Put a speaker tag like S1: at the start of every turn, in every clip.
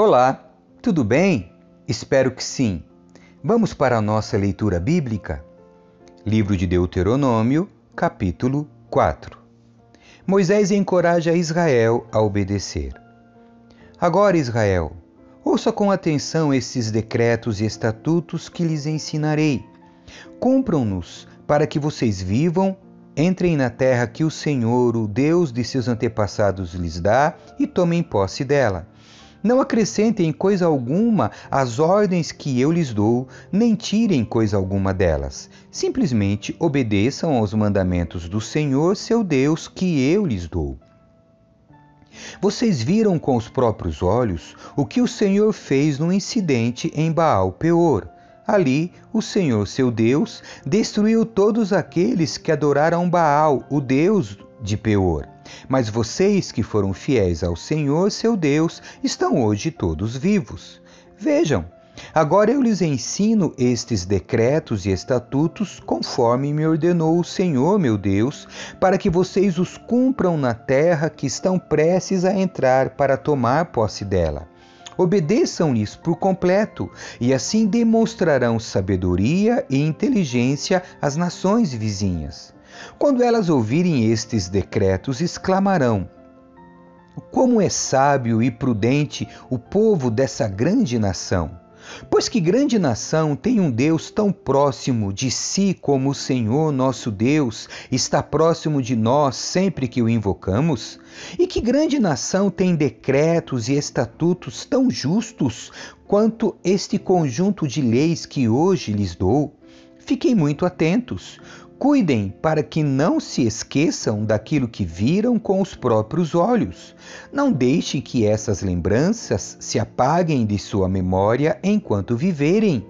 S1: Olá, tudo bem? Espero que sim. Vamos para a nossa leitura bíblica? Livro de Deuteronômio, capítulo 4. Moisés encoraja Israel a obedecer. Agora, Israel, ouça com atenção esses decretos e estatutos que lhes ensinarei. Cumpram-nos para que vocês vivam, entrem na terra que o Senhor, o Deus de seus antepassados, lhes dá e tomem posse dela. Não acrescentem coisa alguma às ordens que eu lhes dou, nem tirem coisa alguma delas. Simplesmente obedeçam aos mandamentos do Senhor, seu Deus, que eu lhes dou. Vocês viram com os próprios olhos o que o Senhor fez no incidente em Baal Peor. Ali, o Senhor, seu Deus, destruiu todos aqueles que adoraram Baal, o Deus de Peor. Mas vocês que foram fiéis ao Senhor, seu Deus, estão hoje todos vivos. Vejam, Agora eu lhes ensino estes decretos e estatutos conforme me ordenou o Senhor meu Deus, para que vocês os cumpram na terra que estão prestes a entrar para tomar posse dela. Obedeçam-lhes por completo, e assim demonstrarão sabedoria e inteligência às nações vizinhas. Quando elas ouvirem estes decretos, exclamarão: Como é sábio e prudente o povo dessa grande nação! Pois que grande nação tem um Deus tão próximo de si como o Senhor nosso Deus está próximo de nós sempre que o invocamos? E que grande nação tem decretos e estatutos tão justos quanto este conjunto de leis que hoje lhes dou? Fiquem muito atentos. Cuidem para que não se esqueçam daquilo que viram com os próprios olhos. Não deixem que essas lembranças se apaguem de sua memória enquanto viverem.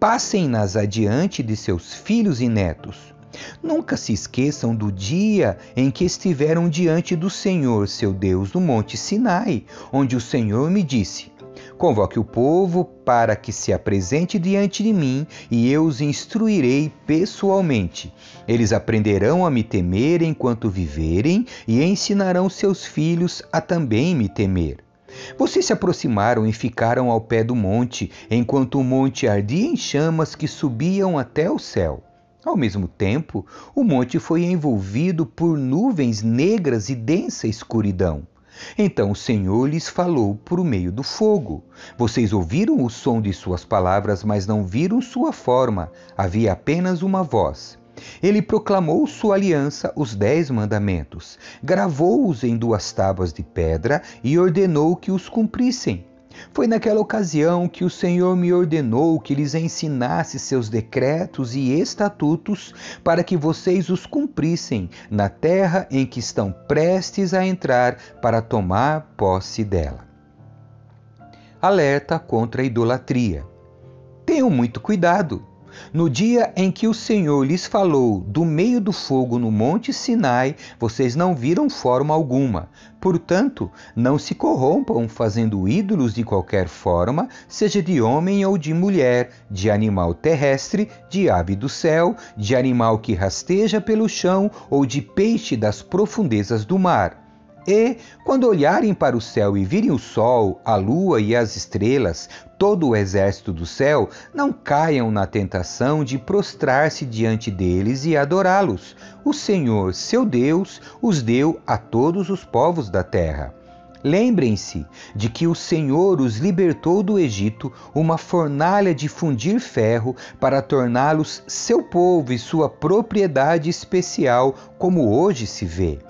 S1: Passem-nas adiante de seus filhos e netos. Nunca se esqueçam do dia em que estiveram diante do Senhor, seu Deus, no Monte Sinai, onde o Senhor me disse: Convoque o povo para que se apresente diante de mim e eu os instruirei pessoalmente. Eles aprenderão a me temer enquanto viverem e ensinarão seus filhos a também me temer. Vocês se aproximaram e ficaram ao pé do monte, enquanto o monte ardia em chamas que subiam até o céu. Ao mesmo tempo, o monte foi envolvido por nuvens negras e densa escuridão. Então o Senhor lhes falou por meio do fogo. Vocês ouviram o som de suas palavras, mas não viram sua forma. Havia apenas uma voz. Ele proclamou sua aliança, os dez mandamentos, gravou-os em duas tábuas de pedra e ordenou que os cumprissem. Foi naquela ocasião que o Senhor me ordenou que lhes ensinasse seus decretos e estatutos para que vocês os cumprissem na terra em que estão prestes a entrar para tomar posse dela. Alerta contra a idolatria. Tenham muito cuidado. No dia em que o Senhor lhes falou do meio do fogo no monte Sinai, vocês não viram forma alguma. Portanto, não se corrompam fazendo ídolos de qualquer forma, seja de homem ou de mulher, de animal terrestre, de ave do céu, de animal que rasteja pelo chão ou de peixe das profundezas do mar. E, quando olharem para o céu e virem o sol, a lua e as estrelas, todo o exército do céu, não caiam na tentação de prostrar-se diante deles e adorá-los. O Senhor, seu Deus, os deu a todos os povos da terra. Lembrem-se de que o Senhor os libertou do Egito, uma fornalha de fundir ferro, para torná-los seu povo e sua propriedade especial, como hoje se vê.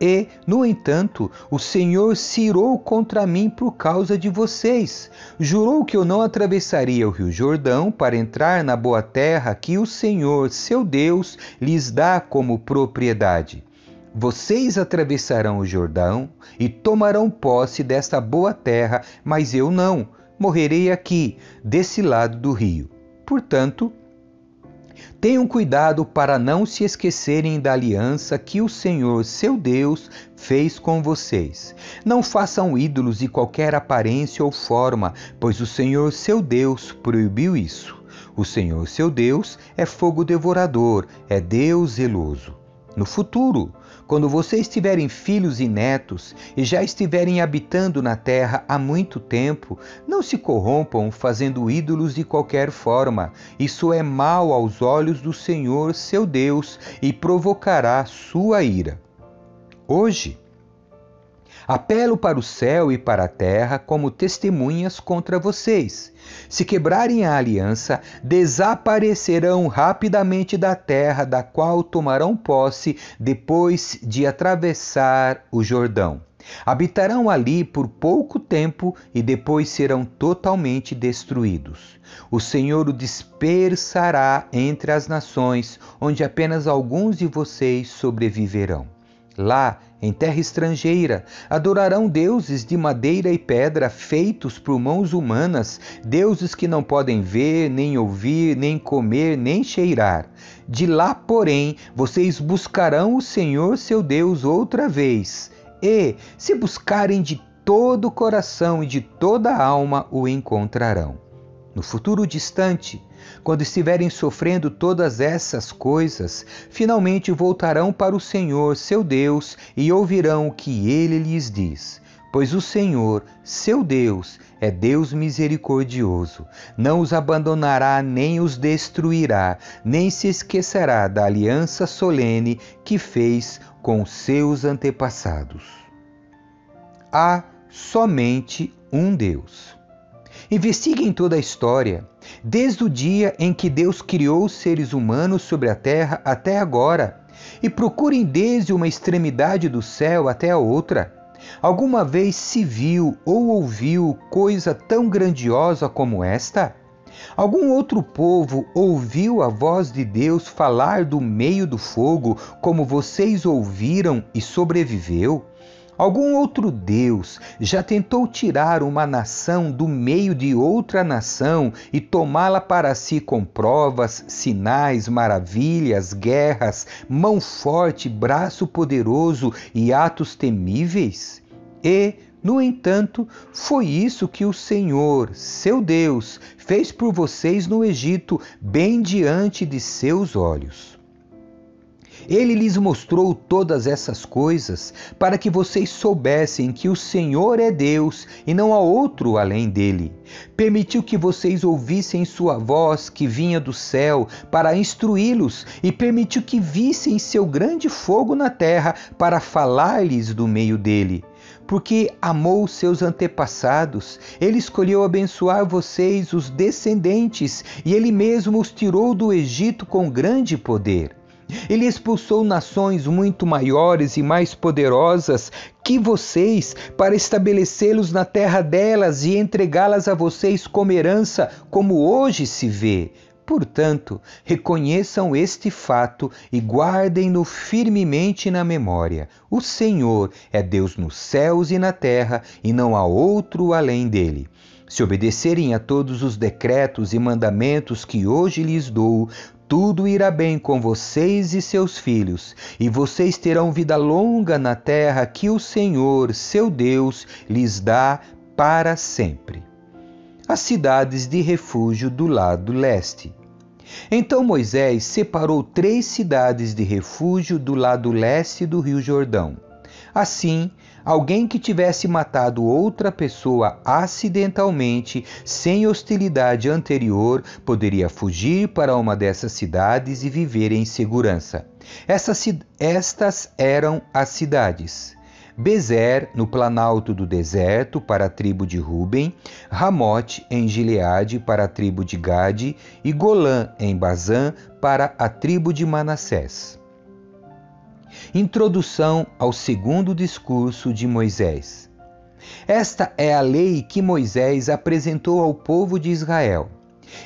S1: E, no entanto, o Senhor se irou contra mim por causa de vocês. Jurou que eu não atravessaria o rio Jordão para entrar na boa terra que o Senhor, seu Deus, lhes dá como propriedade. Vocês atravessarão o Jordão e tomarão posse desta boa terra, mas eu não. Morrerei aqui, desse lado do rio. Portanto, Tenham cuidado para não se esquecerem da aliança que o Senhor, seu Deus, fez com vocês. Não façam ídolos de qualquer aparência ou forma, pois o Senhor, seu Deus, proibiu isso. O Senhor, seu Deus, é fogo devorador, é Deus zeloso. No futuro, quando vocês tiverem filhos e netos e já estiverem habitando na terra há muito tempo, não se corrompam fazendo ídolos de qualquer forma. Isso é mal aos olhos do Senhor, seu Deus, e provocará sua ira. Hoje, Apelo para o céu e para a terra como testemunhas contra vocês. Se quebrarem a aliança, desaparecerão rapidamente da terra da qual tomarão posse depois de atravessar o Jordão. Habitarão ali por pouco tempo e depois serão totalmente destruídos. O Senhor o dispersará entre as nações, onde apenas alguns de vocês sobreviverão. Lá, em terra estrangeira, adorarão deuses de madeira e pedra feitos por mãos humanas, deuses que não podem ver, nem ouvir, nem comer, nem cheirar. De lá, porém, vocês buscarão o Senhor seu Deus outra vez. E, se buscarem de todo o coração e de toda a alma, o encontrarão. No futuro distante, quando estiverem sofrendo todas essas coisas, finalmente voltarão para o Senhor, seu Deus, e ouvirão o que ele lhes diz. Pois o Senhor, seu Deus, é Deus misericordioso, não os abandonará nem os destruirá, nem se esquecerá da aliança solene que fez com seus antepassados. Há somente um Deus. Investiguem toda a história, desde o dia em que Deus criou os seres humanos sobre a terra até agora, e procurem desde uma extremidade do céu até a outra. Alguma vez se viu ou ouviu coisa tão grandiosa como esta? Algum outro povo ouviu a voz de Deus falar do meio do fogo, como vocês ouviram e sobreviveu? Algum outro Deus já tentou tirar uma nação do meio de outra nação e tomá-la para si com provas, sinais, maravilhas, guerras, mão forte, braço poderoso e atos temíveis? E, no entanto, foi isso que o Senhor, seu Deus, fez por vocês no Egito, bem diante de seus olhos. Ele lhes mostrou todas essas coisas para que vocês soubessem que o Senhor é Deus e não há outro além dele. Permitiu que vocês ouvissem sua voz que vinha do céu para instruí-los e permitiu que vissem seu grande fogo na terra para falar-lhes do meio dele porque amou seus antepassados. Ele escolheu abençoar vocês, os descendentes, e ele mesmo os tirou do Egito com grande poder. Ele expulsou nações muito maiores e mais poderosas que vocês, para estabelecê-los na terra delas e entregá-las a vocês como herança, como hoje se vê. Portanto, reconheçam este fato e guardem-no firmemente na memória. O Senhor é Deus nos céus e na terra, e não há outro além dele. Se obedecerem a todos os decretos e mandamentos que hoje lhes dou, tudo irá bem com vocês e seus filhos, e vocês terão vida longa na terra que o Senhor, seu Deus, lhes dá para sempre. As cidades de refúgio do lado leste. Então Moisés separou três cidades de refúgio do lado leste do Rio Jordão. Assim, alguém que tivesse matado outra pessoa acidentalmente, sem hostilidade anterior, poderia fugir para uma dessas cidades e viver em segurança. Essas, estas eram as cidades. Bezer, no planalto do deserto, para a tribo de Ruben, Ramote, em Gileade, para a tribo de Gade, e Golã, em Bazã, para a tribo de Manassés. Introdução ao segundo discurso de Moisés. Esta é a lei que Moisés apresentou ao povo de Israel.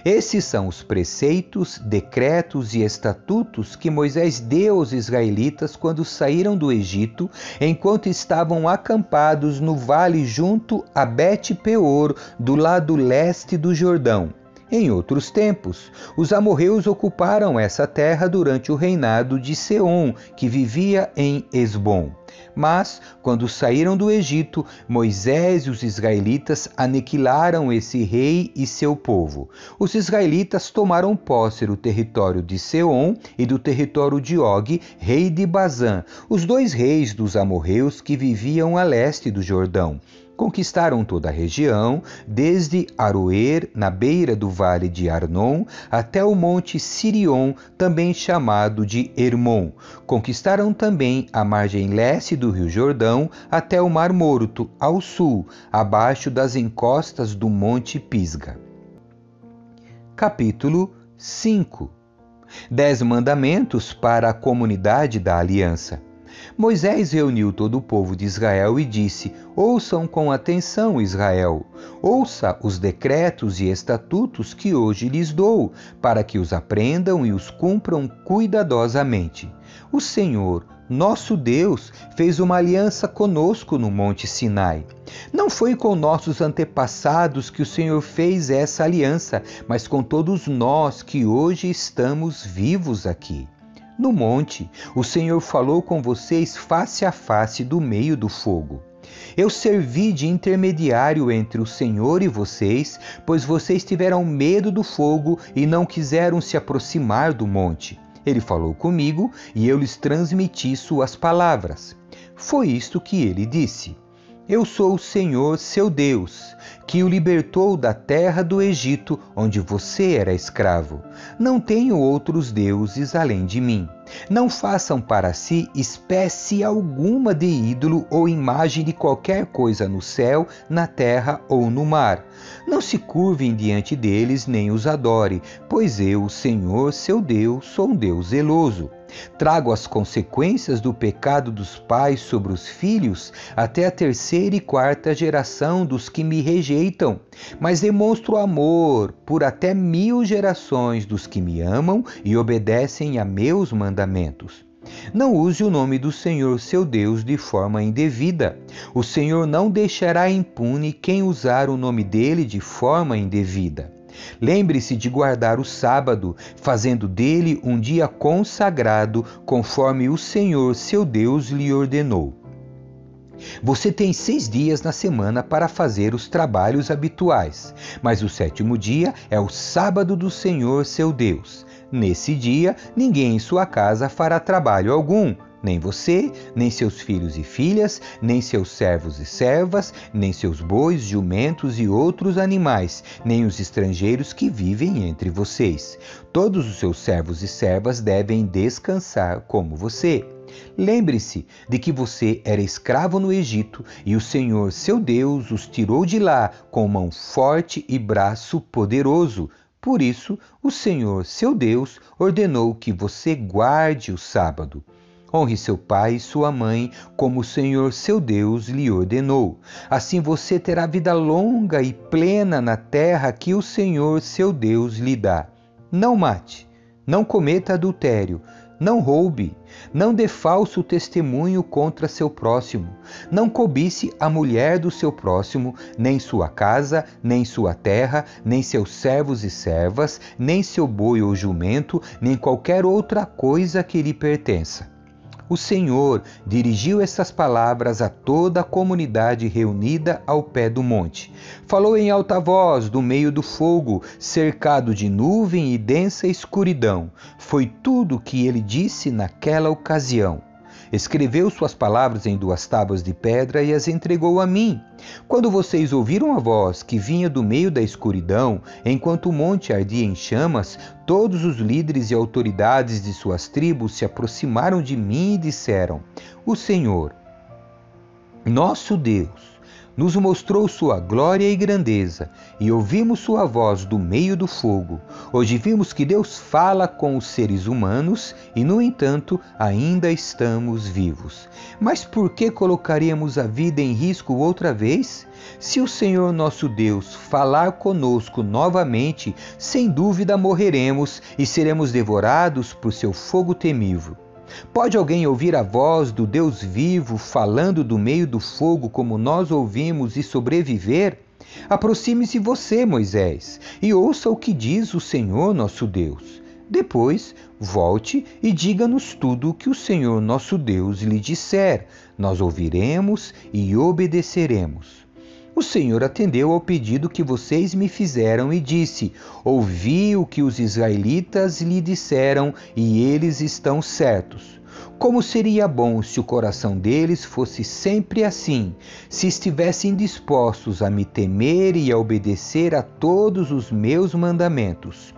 S1: Esses são os preceitos, decretos e estatutos que Moisés deu aos israelitas quando saíram do Egito, enquanto estavam acampados no vale junto a Bet-peor, do lado leste do Jordão em outros tempos, os amorreus ocuparam essa terra durante o reinado de Seom, que vivia em Esbom. Mas, quando saíram do Egito, Moisés e os israelitas aniquilaram esse rei e seu povo. Os israelitas tomaram posse do território de Seom e do território de Og, rei de Bazã, os dois reis dos amorreus que viviam a leste do Jordão. Conquistaram toda a região, desde Aroer, na beira do vale de Arnon, até o monte Sirion, também chamado de Hermon. Conquistaram também a margem leste do rio Jordão, até o Mar Morto, ao sul, abaixo das encostas do monte Pisga. Capítulo 5 Dez mandamentos para a comunidade da aliança. Moisés reuniu todo o povo de Israel e disse: Ouçam com atenção, Israel. Ouça os decretos e estatutos que hoje lhes dou, para que os aprendam e os cumpram cuidadosamente. O Senhor, nosso Deus fez uma aliança conosco no Monte Sinai. Não foi com nossos antepassados que o Senhor fez essa aliança, mas com todos nós que hoje estamos vivos aqui. No monte, o Senhor falou com vocês face a face do meio do fogo. Eu servi de intermediário entre o Senhor e vocês, pois vocês tiveram medo do fogo e não quiseram se aproximar do monte. Ele falou comigo e eu lhes transmiti suas palavras. Foi isto que ele disse. Eu sou o Senhor, seu Deus, que o libertou da terra do Egito, onde você era escravo. Não tenho outros deuses além de mim. Não façam para si espécie alguma de ídolo ou imagem de qualquer coisa no céu, na terra ou no mar. Não se curvem diante deles nem os adore, pois eu, Senhor, seu Deus, sou um Deus zeloso. Trago as consequências do pecado dos pais sobre os filhos até a terceira e quarta geração dos que me rejeitam, mas demonstro amor por até mil gerações dos que me amam e obedecem a meus mandamentos. Não use o nome do Senhor seu Deus de forma indevida. O Senhor não deixará impune quem usar o nome dele de forma indevida. Lembre-se de guardar o sábado, fazendo dele um dia consagrado, conforme o Senhor seu Deus lhe ordenou. Você tem seis dias na semana para fazer os trabalhos habituais, mas o sétimo dia é o sábado do Senhor seu Deus. Nesse dia, ninguém em sua casa fará trabalho algum, nem você, nem seus filhos e filhas, nem seus servos e servas, nem seus bois, jumentos e outros animais, nem os estrangeiros que vivem entre vocês. Todos os seus servos e servas devem descansar como você. Lembre-se de que você era escravo no Egito e o Senhor, seu Deus, os tirou de lá com mão forte e braço poderoso. Por isso, o Senhor, seu Deus, ordenou que você guarde o sábado. Honre seu pai e sua mãe, como o Senhor seu Deus lhe ordenou. Assim você terá vida longa e plena na terra que o Senhor seu Deus lhe dá. Não mate, não cometa adultério, não roube, não dê falso testemunho contra seu próximo, não cobice a mulher do seu próximo, nem sua casa, nem sua terra, nem seus servos e servas, nem seu boi ou jumento, nem qualquer outra coisa que lhe pertença o Senhor dirigiu essas palavras a toda a comunidade reunida ao pé do monte. Falou em alta voz do meio do fogo, cercado de nuvem e densa escuridão. Foi tudo o que ele disse naquela ocasião. Escreveu suas palavras em duas tábuas de pedra e as entregou a mim. Quando vocês ouviram a voz que vinha do meio da escuridão, enquanto o monte ardia em chamas, todos os líderes e autoridades de suas tribos se aproximaram de mim e disseram: O Senhor, nosso Deus, nos mostrou sua glória e grandeza, e ouvimos sua voz do meio do fogo. Hoje vimos que Deus fala com os seres humanos e, no entanto, ainda estamos vivos. Mas por que colocaríamos a vida em risco outra vez? Se o Senhor nosso Deus falar conosco novamente, sem dúvida morreremos e seremos devorados por seu fogo temível. Pode alguém ouvir a voz do Deus vivo falando do meio do fogo como nós ouvimos e sobreviver? Aproxime-se você, Moisés, e ouça o que diz o Senhor nosso Deus. Depois, volte e diga-nos tudo o que o Senhor nosso Deus lhe disser. nós ouviremos e obedeceremos. O Senhor atendeu ao pedido que vocês me fizeram e disse: Ouvi o que os israelitas lhe disseram e eles estão certos. Como seria bom se o coração deles fosse sempre assim, se estivessem dispostos a me temer e a obedecer a todos os meus mandamentos.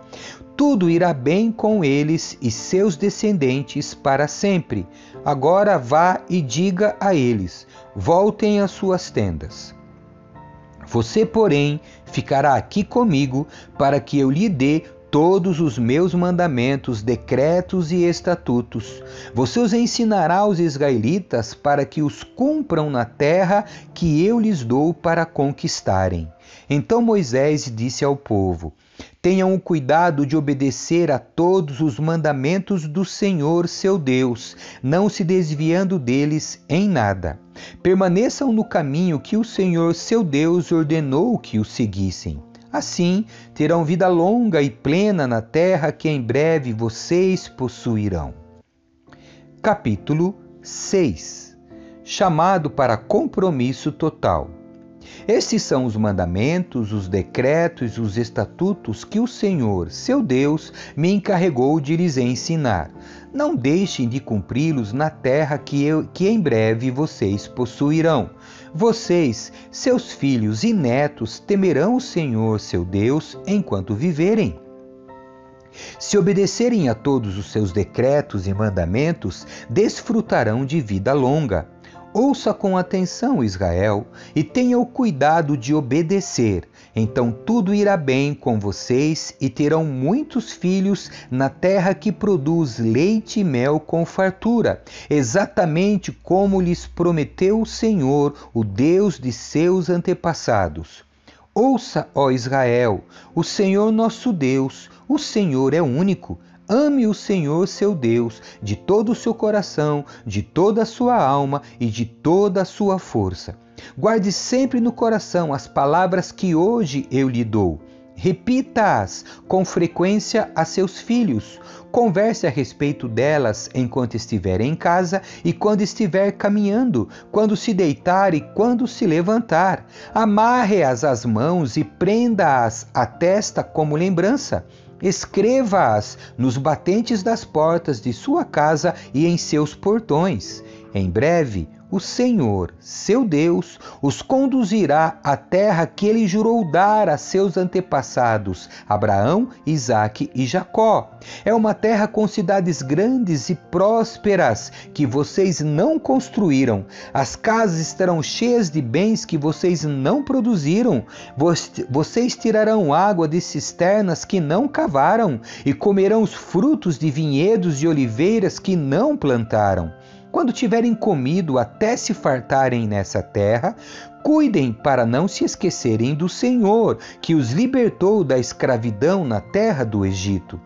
S1: Tudo irá bem com eles e seus descendentes para sempre. Agora vá e diga a eles: voltem às suas tendas. Você, porém, ficará aqui comigo para que eu lhe dê todos os meus mandamentos, decretos e estatutos. Você os ensinará aos israelitas para que os cumpram na terra que eu lhes dou para conquistarem. Então Moisés disse ao povo: Tenham o cuidado de obedecer a todos os mandamentos do Senhor seu Deus, não se desviando deles em nada. Permaneçam no caminho que o Senhor seu Deus ordenou que o seguissem. Assim terão vida longa e plena na terra que em breve vocês possuirão. Capítulo 6 Chamado para compromisso total. Estes são os mandamentos, os decretos, os estatutos que o Senhor, seu Deus, me encarregou de lhes ensinar. Não deixem de cumpri-los na terra que, eu, que em breve vocês possuirão. Vocês, seus filhos e netos, temerão o Senhor, seu Deus, enquanto viverem. Se obedecerem a todos os seus decretos e mandamentos, desfrutarão de vida longa. Ouça com atenção, Israel, e tenha o cuidado de obedecer. Então tudo irá bem com vocês e terão muitos filhos na terra que produz leite e mel com fartura, exatamente como lhes prometeu o Senhor, o Deus de seus antepassados. Ouça, ó Israel, o Senhor nosso Deus, o Senhor é único. Ame o Senhor seu Deus de todo o seu coração, de toda a sua alma e de toda a sua força. Guarde sempre no coração as palavras que hoje eu lhe dou. Repita-as com frequência a seus filhos. Converse a respeito delas enquanto estiver em casa e quando estiver caminhando, quando se deitar e quando se levantar. Amarre-as às mãos e prenda-as à testa como lembrança. Escreva-as nos batentes das portas de sua casa e em seus portões. Em breve, o Senhor, seu Deus, os conduzirá à terra que ele jurou dar a seus antepassados, Abraão, Isaque e Jacó. É uma terra com cidades grandes e prósperas que vocês não construíram. As casas estarão cheias de bens que vocês não produziram. Vocês tirarão água de cisternas que não cavaram e comerão os frutos de vinhedos e oliveiras que não plantaram. Quando tiverem comido até se fartarem nessa terra, cuidem para não se esquecerem do Senhor, que os libertou da escravidão na terra do Egito.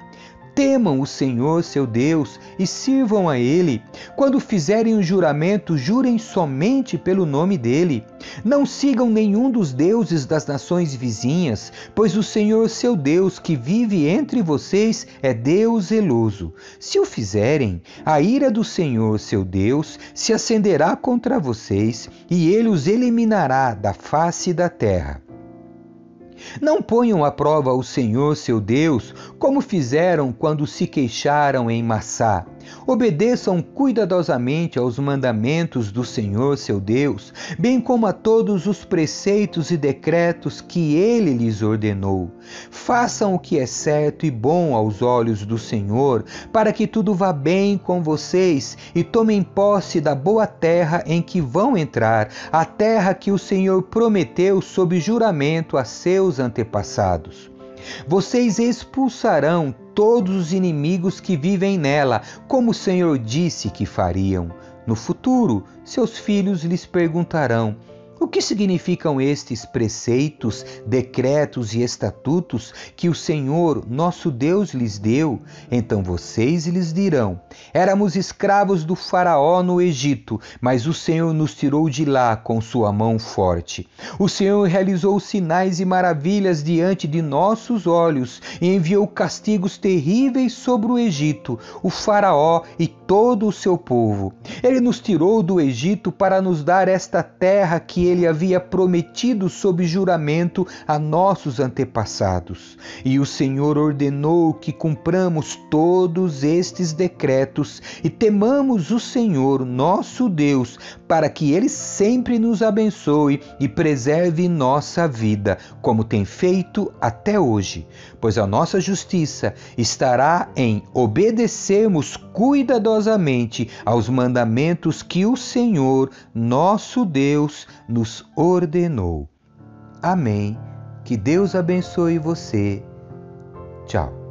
S1: Temam o Senhor seu Deus e sirvam a Ele. Quando fizerem um juramento, jurem somente pelo nome dele. Não sigam nenhum dos deuses das nações vizinhas, pois o Senhor seu Deus, que vive entre vocês, é Deus zeloso. Se o fizerem, a ira do Senhor seu Deus se acenderá contra vocês e ele os eliminará da face da terra. Não ponham à prova o Senhor seu Deus, como fizeram quando se queixaram em Massá. Obedeçam cuidadosamente aos mandamentos do Senhor seu Deus, bem como a todos os preceitos e decretos que ele lhes ordenou. Façam o que é certo e bom aos olhos do Senhor, para que tudo vá bem com vocês e tomem posse da boa terra em que vão entrar, a terra que o Senhor prometeu sob juramento a seus antepassados. Vocês expulsarão todos os inimigos que vivem nela, como o Senhor disse que fariam. No futuro, seus filhos lhes perguntarão: O que significam estes preceitos, decretos e estatutos que o Senhor, nosso Deus, lhes deu? Então vocês lhes dirão: Éramos escravos do Faraó no Egito, mas o Senhor nos tirou de lá com sua mão forte. O Senhor realizou sinais e maravilhas diante de nossos olhos e enviou castigos terríveis sobre o Egito, o Faraó e todo o seu povo. Ele nos tirou do Egito para nos dar esta terra que ele havia prometido sob juramento a nossos antepassados. E o Senhor ordenou que cumpramos todos estes decretos e temamos o Senhor, nosso Deus, para que ele sempre nos abençoe e preserve nossa vida, como tem feito até hoje. Pois a nossa justiça estará em obedecermos cuidadosamente aos mandamentos que o Senhor, nosso Deus, nos ordenou. Amém. Que Deus abençoe você. Tchau.